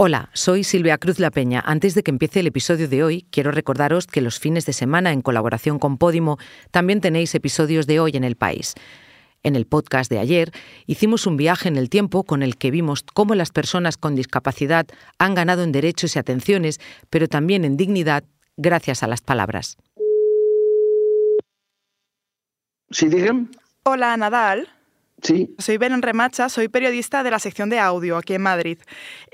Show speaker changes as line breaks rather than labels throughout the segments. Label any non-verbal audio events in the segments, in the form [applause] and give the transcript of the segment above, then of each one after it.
Hola, soy Silvia Cruz La Peña. Antes de que empiece el episodio de hoy, quiero recordaros que los fines de semana, en colaboración con Podimo, también tenéis episodios de hoy en el país. En el podcast de ayer hicimos un viaje en el tiempo con el que vimos cómo las personas con discapacidad han ganado en derechos y atenciones, pero también en dignidad gracias a las palabras.
Sí, digan.
Hola, Nadal.
Sí.
Soy Beren Remacha, soy periodista de la sección de audio aquí en Madrid.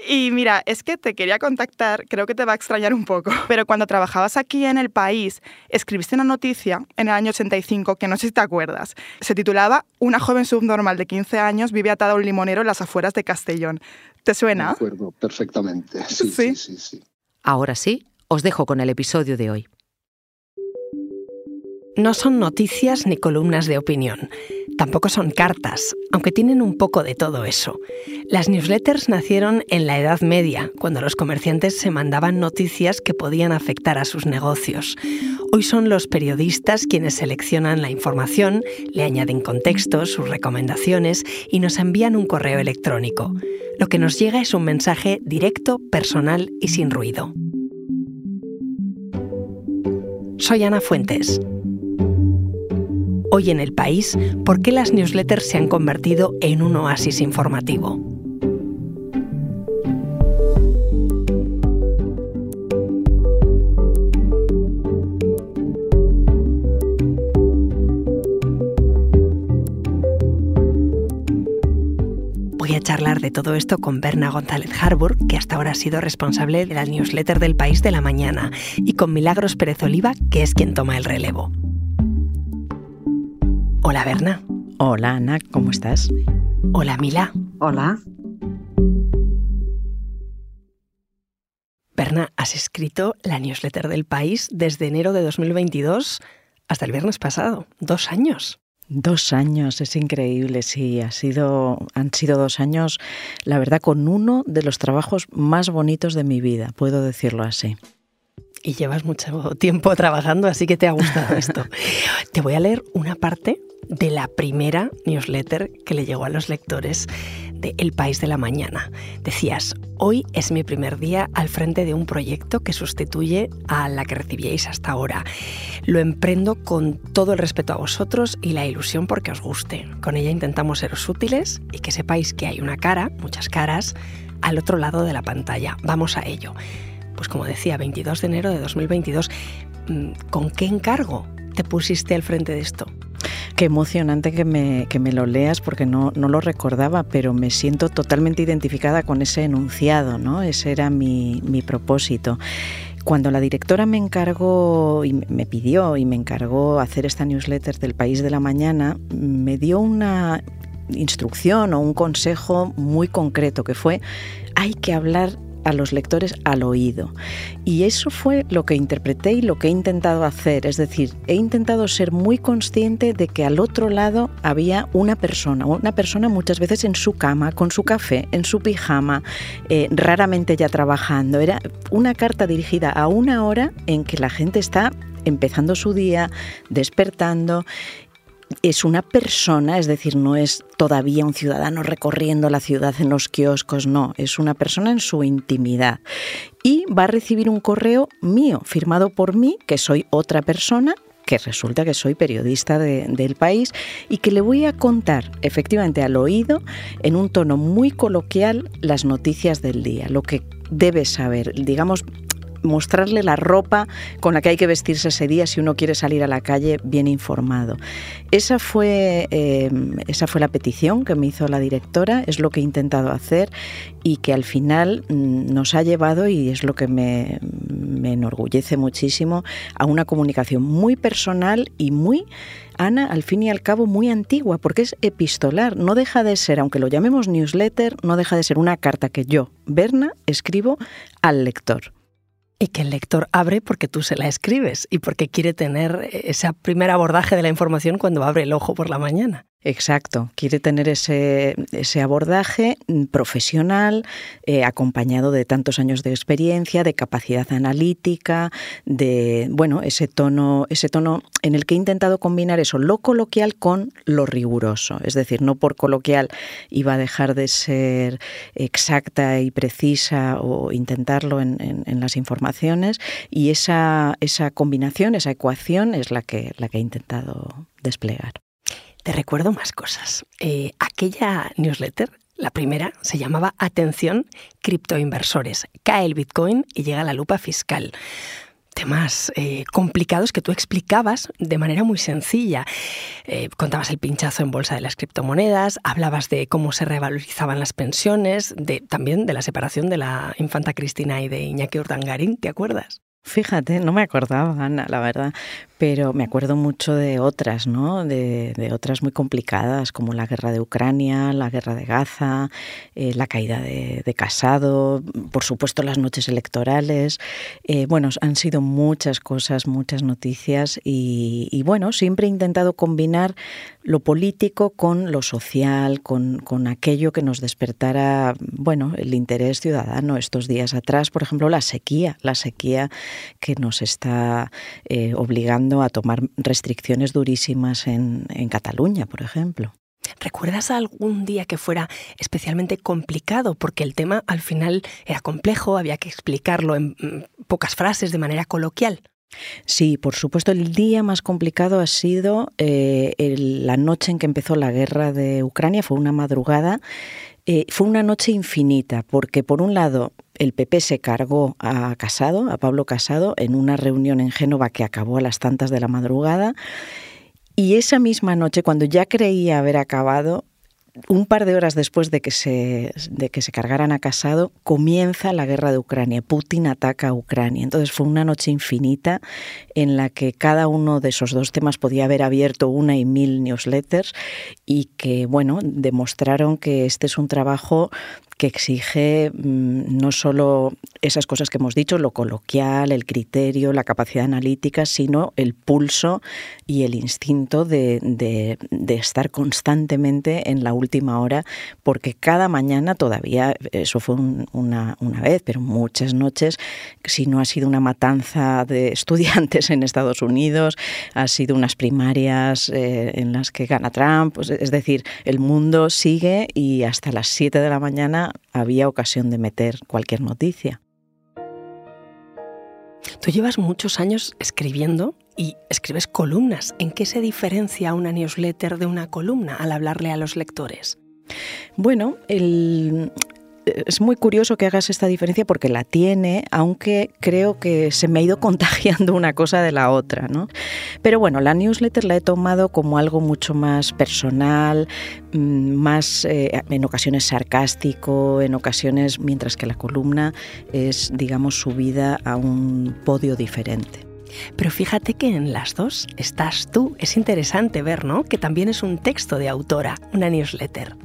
Y mira, es que te quería contactar, creo que te va a extrañar un poco, [laughs] pero cuando trabajabas aquí en El País, escribiste una noticia en el año 85 que no sé si te acuerdas. Se titulaba Una joven subnormal de 15 años vive atada a un limonero en las afueras de Castellón. ¿Te suena?
Me acuerdo perfectamente. Sí, sí, sí, sí.
Ahora sí, os dejo con el episodio de hoy.
No son noticias ni columnas de opinión. Tampoco son cartas, aunque tienen un poco de todo eso. Las newsletters nacieron en la Edad Media, cuando los comerciantes se mandaban noticias que podían afectar a sus negocios. Hoy son los periodistas quienes seleccionan la información, le añaden contextos, sus recomendaciones y nos envían un correo electrónico. Lo que nos llega es un mensaje directo, personal y sin ruido. Soy Ana Fuentes. Hoy en el país, ¿por qué las newsletters se han convertido en un oasis informativo? Voy a charlar de todo esto con Berna González Harbour, que hasta ahora ha sido responsable de la newsletter del País de la Mañana, y con Milagros Pérez Oliva, que es quien toma el relevo. Hola Berna.
Hola Ana, ¿cómo estás?
Hola Mila.
Hola.
Berna, has escrito la newsletter del país desde enero de 2022 hasta el viernes pasado. Dos años.
Dos años, es increíble, sí. Ha sido, han sido dos años, la verdad, con uno de los trabajos más bonitos de mi vida, puedo decirlo así.
Y llevas mucho tiempo trabajando, así que te ha gustado [laughs] esto. te voy a leer una parte de la primera newsletter que le llegó a los lectores de El País de la Mañana. Decías, hoy es mi primer día al frente de un proyecto que sustituye a la que recibíais hasta ahora. Lo emprendo con todo el respeto a vosotros y la ilusión porque os guste. Con ella intentamos seros útiles y que sepáis que hay una cara, muchas caras, al otro lado de la pantalla. Vamos a ello. Pues como decía, 22 de enero de 2022, mm, ¿con qué encargo te pusiste al frente de esto?
Qué emocionante que me, que me lo leas porque no, no, lo recordaba, pero me siento totalmente identificada con ese enunciado, ¿no? Ese era mi, mi propósito. Cuando la directora me encargó y me pidió y me encargó hacer esta newsletter del País de la Mañana, me dio una instrucción o un consejo muy concreto que fue hay que hablar a los lectores al oído. Y eso fue lo que interpreté y lo que he intentado hacer. Es decir, he intentado ser muy consciente de que al otro lado había una persona, una persona muchas veces en su cama, con su café, en su pijama, eh, raramente ya trabajando. Era una carta dirigida a una hora en que la gente está empezando su día, despertando es una persona, es decir, no es todavía un ciudadano recorriendo la ciudad en los kioscos, no, es una persona en su intimidad. Y va a recibir un correo mío, firmado por mí, que soy otra persona, que resulta que soy periodista del país y que le voy a contar efectivamente al oído, en un tono muy coloquial, las noticias del día, lo que debe saber, digamos, mostrarle la ropa con la que hay que vestirse ese día si uno quiere salir a la calle bien informado. Esa fue, eh, esa fue la petición que me hizo la directora, es lo que he intentado hacer y que al final mm, nos ha llevado, y es lo que me, me enorgullece muchísimo, a una comunicación muy personal y muy Ana, al fin y al cabo, muy antigua, porque es epistolar. No deja de ser, aunque lo llamemos newsletter, no deja de ser una carta que yo, Berna, escribo al lector
y que el lector abre porque tú se la escribes y porque quiere tener ese primer abordaje de la información cuando abre el ojo por la mañana.
Exacto, quiere tener ese, abordaje profesional, eh, acompañado de tantos años de experiencia, de capacidad analítica, de bueno, ese tono, ese tono en el que he intentado combinar eso, lo coloquial con lo riguroso. Es decir, no por coloquial iba a dejar de ser exacta y precisa o intentarlo en, las informaciones. Y esa, esa combinación, esa ecuación es la que, la que he intentado desplegar.
Te recuerdo más cosas. Eh, aquella newsletter, la primera, se llamaba Atención, criptoinversores. Cae el Bitcoin y llega la lupa fiscal temas eh, complicados que tú explicabas de manera muy sencilla. Eh, contabas el pinchazo en bolsa de las criptomonedas, hablabas de cómo se revalorizaban las pensiones, de, también de la separación de la infanta Cristina y de Iñaki Urdangarín, ¿te acuerdas?
Fíjate, no me acordaba, Ana, la verdad, pero me acuerdo mucho de otras, ¿no? De, otras muy complicadas, como la guerra de Ucrania, la guerra de Gaza, eh, la caída de, Casado, por supuesto las noches electorales. Eh, bueno, han sido muchas cosas, muchas noticias y, bueno, siempre he intentado combinar lo político con lo social, con, con aquello que nos despertara, bueno, el interés ciudadano. Estos días atrás, por ejemplo, la sequía, la sequía que nos está eh, obligando a tomar restricciones durísimas en, Cataluña, por ejemplo.
¿Recuerdas algún día que fuera especialmente complicado? Porque el tema al final era complejo, había que explicarlo en mm, pocas frases de manera coloquial.
Sí, por supuesto, el día más complicado ha sido eh, la noche en que empezó la guerra de Ucrania, fue una madrugada, eh, fue una noche infinita, porque por un lado el PP se cargó a Casado, a Pablo Casado, en una reunión en Génova que acabó a las tantas de la madrugada. Y esa misma noche, cuando ya creía haber acabado, un par de horas después de que, se, de que se cargaran a Casado, comienza la guerra de Ucrania. Putin ataca a Ucrania. Entonces fue una noche infinita en la que cada uno de esos dos temas podía haber abierto una y mil newsletters y que, bueno, demostraron que este es un trabajo que exige mm, no solo esas cosas que hemos dicho, lo coloquial, el criterio, la capacidad analítica, sino el pulso y el instinto de, estar constantemente en la última hora, porque cada mañana todavía, eso fue una, vez, pero muchas noches, si no ha sido una matanza de estudiantes en Estados Unidos, ha sido unas primarias eh, en las que gana Trump, pues, es decir, el mundo sigue y hasta las 7 de la mañana había ocasión de meter cualquier noticia.
Tú llevas muchos años escribiendo y escribes columnas. ¿En qué se diferencia una newsletter de una columna al hablarle a los lectores?
Bueno, el, es muy curioso que hagas esta diferencia porque la tiene, aunque creo que se me ha ido [laughs] contagiando una cosa de la otra, ¿no? Pero bueno, la newsletter la he tomado como algo mucho más personal, mm, más eh, en ocasiones sarcástico, en ocasiones, mientras que la columna es, digamos, subida a un podio diferente.
Pero fíjate que en las dos estás tú. Es interesante ver, ¿no? Que también es un texto de autora, una newsletter.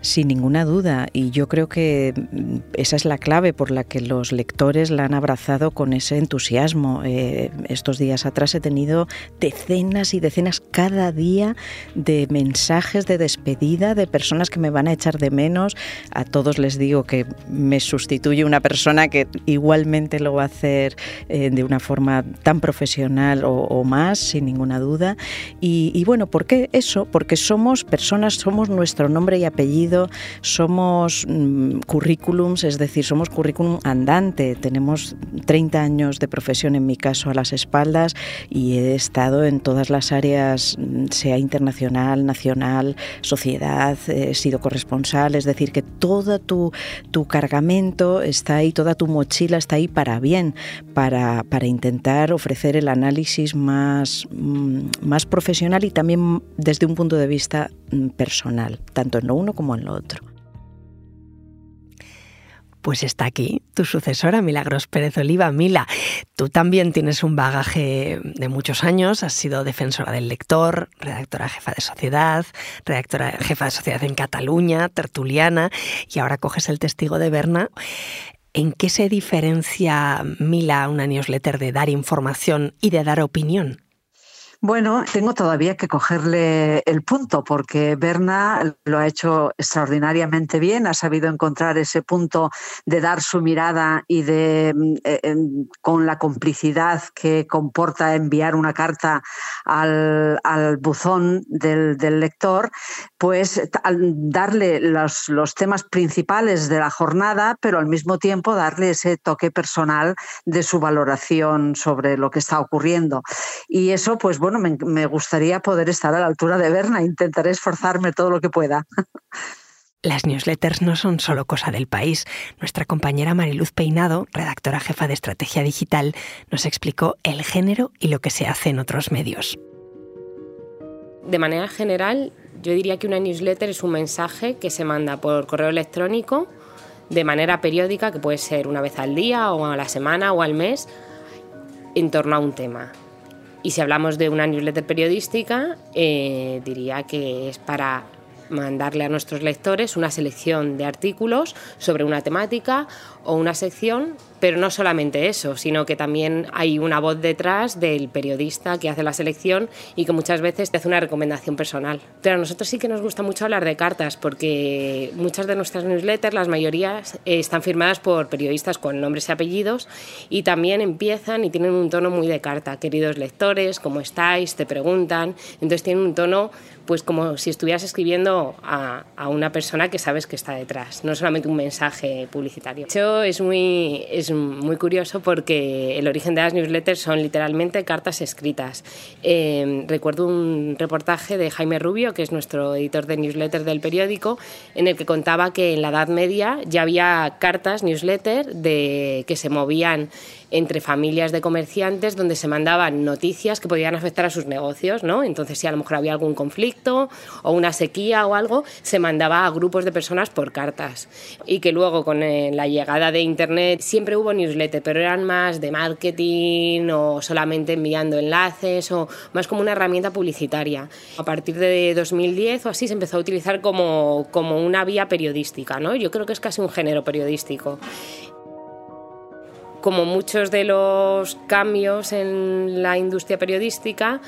Sin ninguna duda, y yo creo que mm, esa es la clave por la que los lectores la han abrazado con ese entusiasmo. Eh, estos días atrás he tenido decenas y decenas cada día de mensajes de despedida de personas que me van a echar de menos. A todos les digo que me sustituye una persona que igualmente lo va a hacer eh, de una forma tan profesional o, más, sin ninguna duda. Y, y bueno, ¿por qué eso? Porque somos personas, somos nuestro nombre y apellido somos mm, currículums, es decir, somos currículum andante. Tenemos 30 años de profesión en mi caso a las espaldas y he estado en todas las áreas, mm, sea internacional, nacional, sociedad, he sido corresponsal, es decir, que todo tu, tu cargamento está ahí, toda tu mochila está ahí para bien, para, para intentar ofrecer el análisis más, mm, más profesional y también desde un punto de vista personal, tanto en lo uno como en lo otro.
Pues está aquí tu sucesora, Milagros Pérez Oliva. Mila, tú también tienes un bagaje de muchos años, has sido defensora del lector, redactora jefa de sociedad, redactora jefa de sociedad en Cataluña, tertuliana, y ahora coges el testigo de Berna. ¿En qué se diferencia, Mila, una newsletter de dar información y de dar opinión?
Bueno, tengo todavía que cogerle el punto porque Berna lo ha hecho extraordinariamente bien, ha sabido encontrar ese punto de dar su mirada y de mm, eh, con la complicidad que comporta enviar una carta al, buzón del, lector, pues darle los, los temas principales de la jornada, pero al mismo tiempo darle ese toque personal de su valoración sobre lo que está ocurriendo. Y eso, pues bueno, me, gustaría poder estar a la altura de Berna. Intentaré esforzarme todo lo que pueda.
Las newsletters no son solo cosa del país. Nuestra compañera Mariluz Peinado, redactora jefa de estrategia digital, nos explicó el género y lo que se hace en otros medios.
De manera general, yo diría que una newsletter es un mensaje que se manda por correo electrónico de manera periódica, que puede ser una vez al día o a la semana o al mes, en torno a un tema. Y si hablamos de una newsletter periodística, eh, diría que es para mandarle a nuestros lectores una selección de artículos sobre una temática o una sección pero no solamente eso, sino que también hay una voz detrás del periodista que hace la selección y que muchas veces te hace una recomendación personal. Pero a nosotros sí que nos gusta mucho hablar de cartas porque muchas de nuestras newsletters, las mayorías, eh, están firmadas por periodistas con nombres y apellidos y también empiezan y tienen un tono muy de carta. Queridos lectores, ¿cómo estáis? Te preguntan. Entonces tienen un tono pues como si estuvieras escribiendo a, a una persona que sabes que está detrás, no solamente un mensaje publicitario. Es muy muy curioso porque el origen de las newsletters son literalmente cartas escritas. Em, recuerdo un reportaje de Jaime Rubio, que es nuestro editor de newsletters del periódico, en el que contaba que en la Edad Media ya había cartas, newsletters, de, que se movían entre familias de comerciantes donde se mandaban noticias que podían afectar a sus negocios, ¿no? Entonces, si a lo mejor había algún conflicto o una sequía o algo, se mandaba a grupos de personas por cartas. Y que luego, con eh, la llegada de Internet, siempre hubo newsletters, pero eran más de marketing o solamente enviando enlaces o más como una herramienta publicitaria. A partir de 2010 o así se empezó a utilizar como, como una vía periodística, ¿no? Yo creo que es casi un género periodístico como muchos de los cambios en la industria periodística,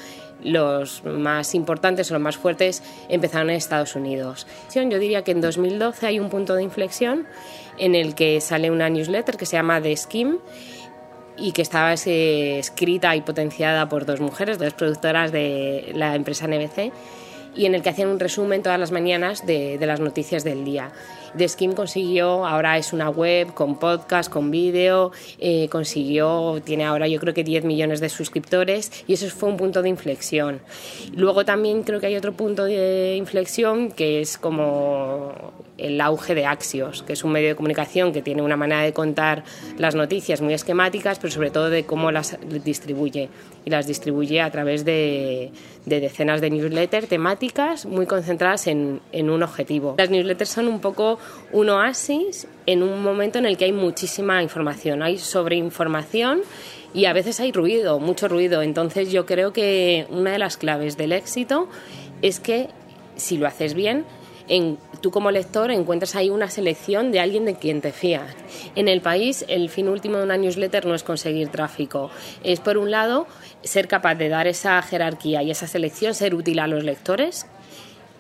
los más importantes o los más fuertes empezaron en Estados Unidos. Yo diría que en 2012 hay un punto de inflexión en el que sale una newsletter que se llama The Scheme y que estaba escrita y potenciada por dos mujeres, dos productoras de la empresa NBC, y en el que hacían un resumen todas las mañanas de las noticias del día. The Skim consiguió, ahora es una web con podcast, con vídeo, eh, consiguió, tiene ahora yo creo que 10 millones de suscriptores y eso fue un punto de inflexión. Luego también creo que hay otro punto de inflexión que es como el auge de Axios, que es un medio de comunicación que tiene una manera de contar las noticias muy esquemáticas, pero sobre todo de cómo las distribuye. Y las distribuye a través de, decenas de newsletters temáticas muy concentradas en, en un objetivo. Las newsletters son un poco un oasis en un momento en el que hay muchísima información, hay sobreinformación y a veces hay ruido, mucho ruido. Entonces yo creo que una de las claves del éxito es que si lo haces bien, en, tú como lector encuentras ahí una selección de alguien de quien te fías. En el país, el fin último de una newsletter no es conseguir tráfico, es por un lado ser capaz de dar esa jerarquía y esa selección, ser útil a los lectores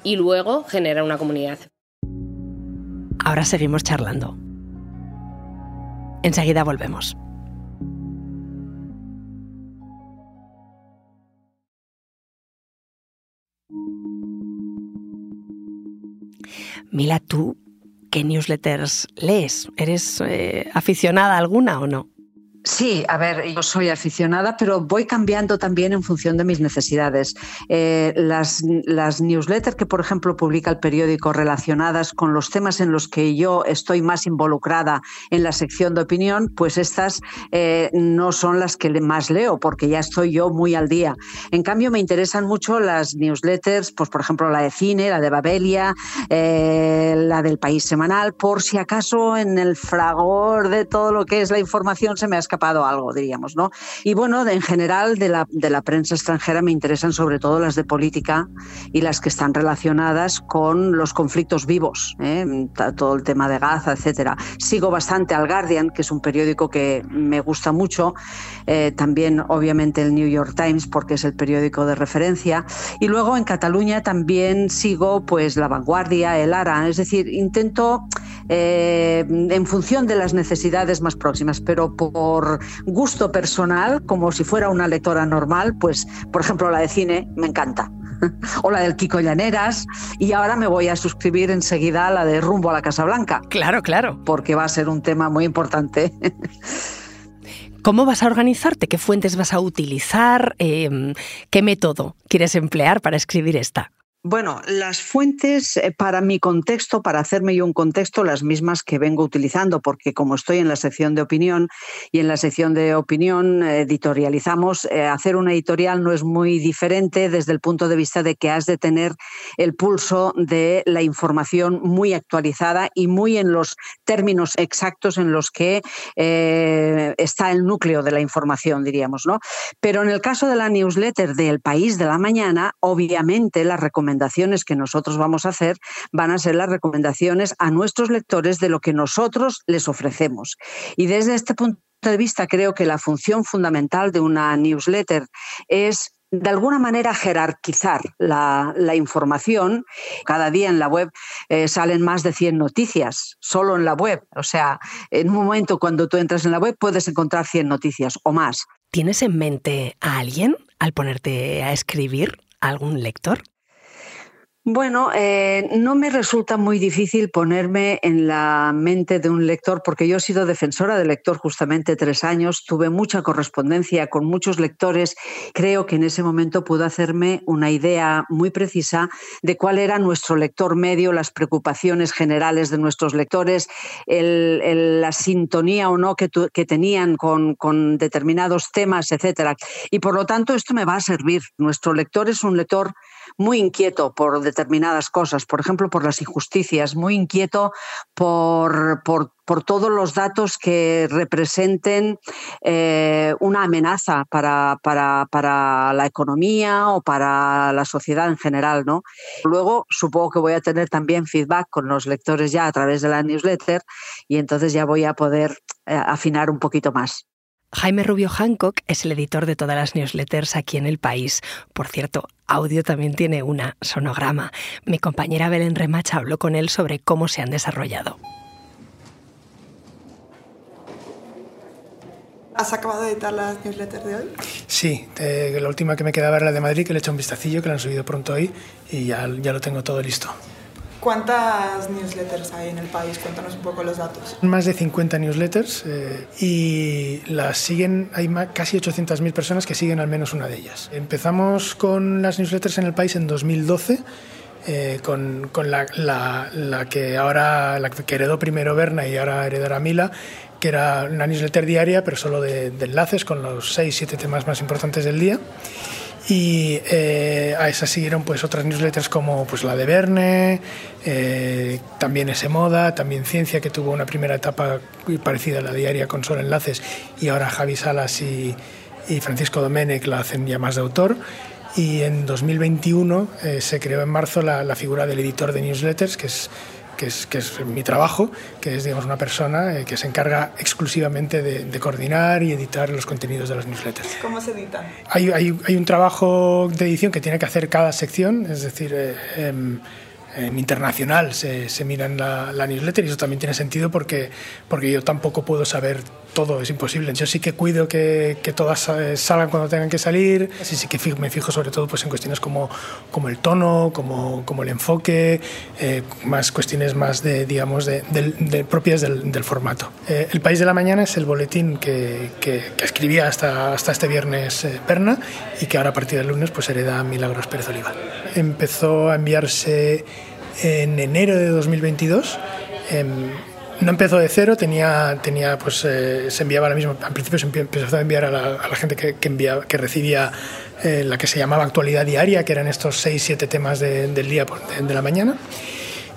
y luego generar una comunidad.
Ahora seguimos charlando. Enseguida volvemos. Mila, ¿tú qué newsletters lees? ¿Eres eh, aficionada a alguna o no?
Sí, a ver, yo soy aficionada, pero voy cambiando también en función de mis necesidades. Eh, las, las, newsletters que, por ejemplo, publica el periódico relacionadas con los temas en los que yo estoy más involucrada en la sección de opinión, pues estas eh, no son las que más leo, porque ya estoy yo muy al día. En cambio, me interesan mucho las newsletters, pues por ejemplo, la de cine, la de Babelia, eh, la del País Semanal, por si acaso en el fragor de todo lo que es la información se me ha escapado algo, diríamos, ¿no? Y bueno, en general de la, de la prensa extranjera me interesan sobre todo las de política y las que están relacionadas con los conflictos vivos, ¿eh? todo el tema de Gaza, etcétera. Sigo bastante al Guardian, que es un periódico que me gusta mucho, eh, también obviamente el New York Times porque es el periódico de referencia y luego en Cataluña también sigo pues La Vanguardia, El Ara, es decir, intento eh, en función de las necesidades más próximas, pero por gusto personal, como si fuera una lectora normal, pues por ejemplo la de cine me encanta. [laughs] o la del Kiko Llaneras, y ahora me voy a suscribir enseguida a la de Rumbo a la Casa Blanca.
Claro, claro.
Porque va a ser un tema muy importante.
¿Cómo vas a organizarte? ¿Qué fuentes vas a utilizar? Em, ¿Qué método quieres emplear para escribir esta?
Bueno, las fuentes eh, para mi contexto, para hacerme yo un contexto, las mismas que vengo utilizando, porque como estoy en la sección de opinión y en la sección de opinión editorializamos, eh, hacer una editorial no es muy diferente desde el punto de vista de que has de tener el pulso de la información muy actualizada y muy en los términos exactos en los que eh, está el núcleo de la información, diríamos, ¿no? Pero en el caso de la newsletter del País de la Mañana, obviamente la recomendación recomendaciones que nosotros vamos a hacer van a ser las recomendaciones a nuestros lectores de lo que nosotros les ofrecemos. Y desde este punto de vista creo que la función fundamental de una newsletter es de alguna manera jerarquizar la, información. Cada día en la web eh, salen más de 100 noticias, solo en la web. O sea, en un momento cuando tú entras en la web puedes encontrar 100 noticias o más.
¿Tienes en mente a alguien al ponerte a escribir? ¿Algún lector?
Bueno, eh, no me resulta muy difícil ponerme en la mente de un lector, porque yo he sido defensora del lector justamente tres años, tuve mucha correspondencia con muchos lectores, creo que en ese momento pude hacerme una idea muy precisa de cuál era nuestro lector medio, las preocupaciones generales de nuestros lectores, la sintonía o no que, tenían con, con determinados temas, etcétera. Y por lo tanto esto me va a servir. Nuestro lector es un lector muy inquieto por determinadas cosas, por ejemplo, por las injusticias, muy inquieto por, por, todos los datos que representen eh, una amenaza para, para, para, la economía o para la sociedad en general. ¿no? Luego supongo que voy a tener también feedback con los lectores ya a través de la newsletter y entonces ya voy a poder eh, afinar un poquito más.
Jaime Rubio Hancock es el editor de todas las newsletters aquí en el país. Por cierto, audio también tiene una, sonograma. Mi compañera Belén Remacha habló con él sobre cómo se han desarrollado.
¿Has acabado de editar las newsletters de hoy?
Sí, la última que me quedaba era la de Madrid, que le he hecho un vistacillo, que la han subido pronto hoy y ya, ya lo tengo todo listo.
¿Cuántas newsletters hay en el país? Cuéntanos un poco los datos.
Más de 50 newsletters eh, y las siguen, hay casi 800.000 personas que siguen al menos una de ellas. Empezamos con las newsletters en el país en 2012. Eh, con, con la, la, que ahora la que heredó primero Berna y ahora heredará Mila, que era una newsletter diaria, pero solo de, de enlaces con los 6-7 temas más importantes del día y eh, a esa siguieron pues otras newsletters como pues la de Verne, eh, también ese moda, también ciencia que tuvo una primera etapa parecida a la diaria con solo enlaces y ahora Javi Salas y, Francisco Domenech la hacen ya más de autor. Y en 2021 eh, se creó en marzo la, la figura del editor de newsletters que es que es, que es mi trabajo, que es digamos, una persona eh, que se encarga exclusivamente de, coordinar y editar los contenidos de las newsletters.
¿Cómo se editan?
Hay, hay, hay, un trabajo de edición que tiene que hacer cada sección, es decir, eh, em, en internacional se, se mira en la, la, newsletter y eso también tiene sentido porque, porque yo tampoco puedo saber todo, es imposible. Yo sí que cuido que, que todas salgan cuando tengan que salir, así sí que me fijo sobre todo pues, en cuestiones como, como el tono, como, como el enfoque, eh, más cuestiones más de, digamos, de, de, propias del, del formato. Eh, el País de la Mañana es el boletín que, que, escribía hasta, hasta este viernes eh, Perna y que ahora a partir del lunes pues hereda Milagros Pérez Oliva. Empezó a enviarse en enero de 2022. Em, no empezó de cero, tenía, tenía pues, eh, se enviaba la misma. Al principio se empezó a enviar a la, gente que, que, enviaba, que recibía eh, la que se llamaba actualidad diaria, que eran estos 6-7 temas de, del día de, de la mañana.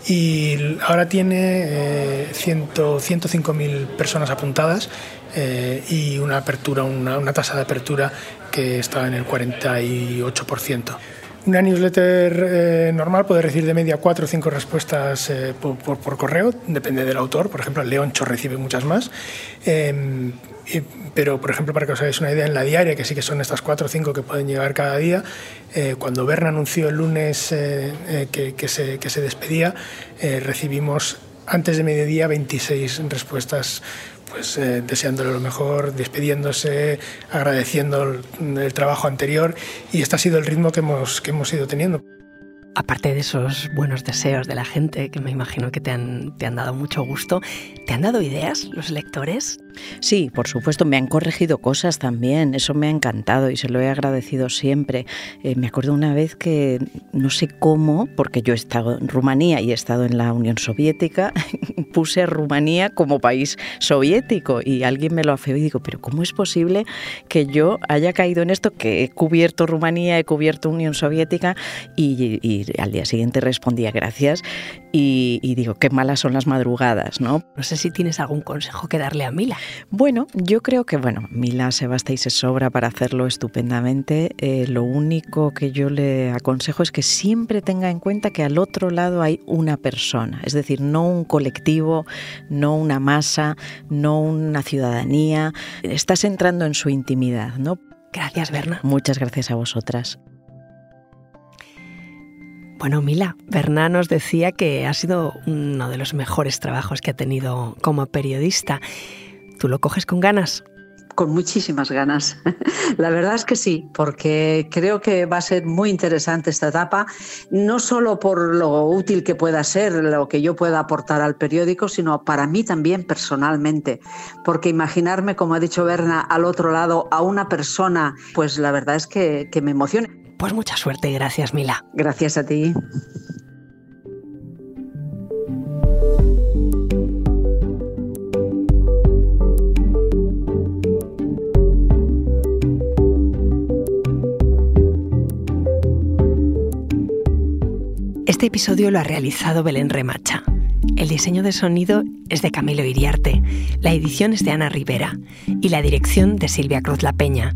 y ahora tiene 105.000 personas apuntadas y una apertura, una, una tasa de apertura que está en el 48%. Una newsletter eh, normal puede recibir de media cuatro o cinco respuestas eh, por, correo, depende del autor. Por ejemplo, el Leoncho recibe muchas más. Em, pero, por ejemplo, para que os hagáis una idea, en la diaria, que sí que son estas cuatro o cinco que pueden llegar cada día, eh, cuando Berna anunció el lunes que, se despedía, recibimos antes de mediodía 26 respuestas pues eh, deseándole lo mejor, despidiéndose, agradeciendo el, trabajo anterior y este ha sido el ritmo que hemos, que hemos ido teniendo.
Aparte de esos buenos deseos de la gente, que me imagino que te han, te han dado mucho gusto, ¿te han dado ideas los lectores?
Sí, por supuesto, me han corregido cosas también, eso me ha encantado y se lo he agradecido siempre. Eh, me acuerdo una vez que no sé cómo, porque yo he estado en Rumanía y he estado en la Unión Soviética, [laughs] puse Rumanía como país soviético y alguien me lo afeó y digo, pero ¿cómo es posible que yo haya caído en esto, que he cubierto Rumanía, he cubierto Unión Soviética y, al día siguiente respondía gracias y, y, digo, qué malas son las madrugadas, ¿no?
No sé si tienes algún consejo que darle a Mila.
Bueno, yo creo que, bueno, Mila se basta y se sobra para hacerlo estupendamente. Eh, lo único que yo le aconsejo es que siempre tenga en cuenta que al otro lado hay una persona, es decir, no un colectivo, no una masa, no una ciudadanía. Estás entrando en su intimidad, ¿no?
Gracias, Berna.
Muchas gracias a vosotras.
Bueno, Mila, Berna nos decía que ha sido uno de los mejores trabajos que ha tenido como periodista. ¿Tú lo coges con ganas?
Con muchísimas ganas. [laughs] La verdad es que sí, porque creo que va a ser muy interesante esta etapa, no solo por lo útil que pueda ser, lo que yo pueda aportar al periódico, sino para mí también personalmente, porque imaginarme, como ha dicho Berna, al otro lado a una persona, pues la verdad es que, que me emociona.
Pues mucha suerte y gracias, Mila.
Gracias a ti.
Este episodio lo ha realizado Belén Remacha. El diseño de sonido es de Camilo Iriarte, la edición es de Ana Rivera y la dirección de Silvia Cruz La Peña.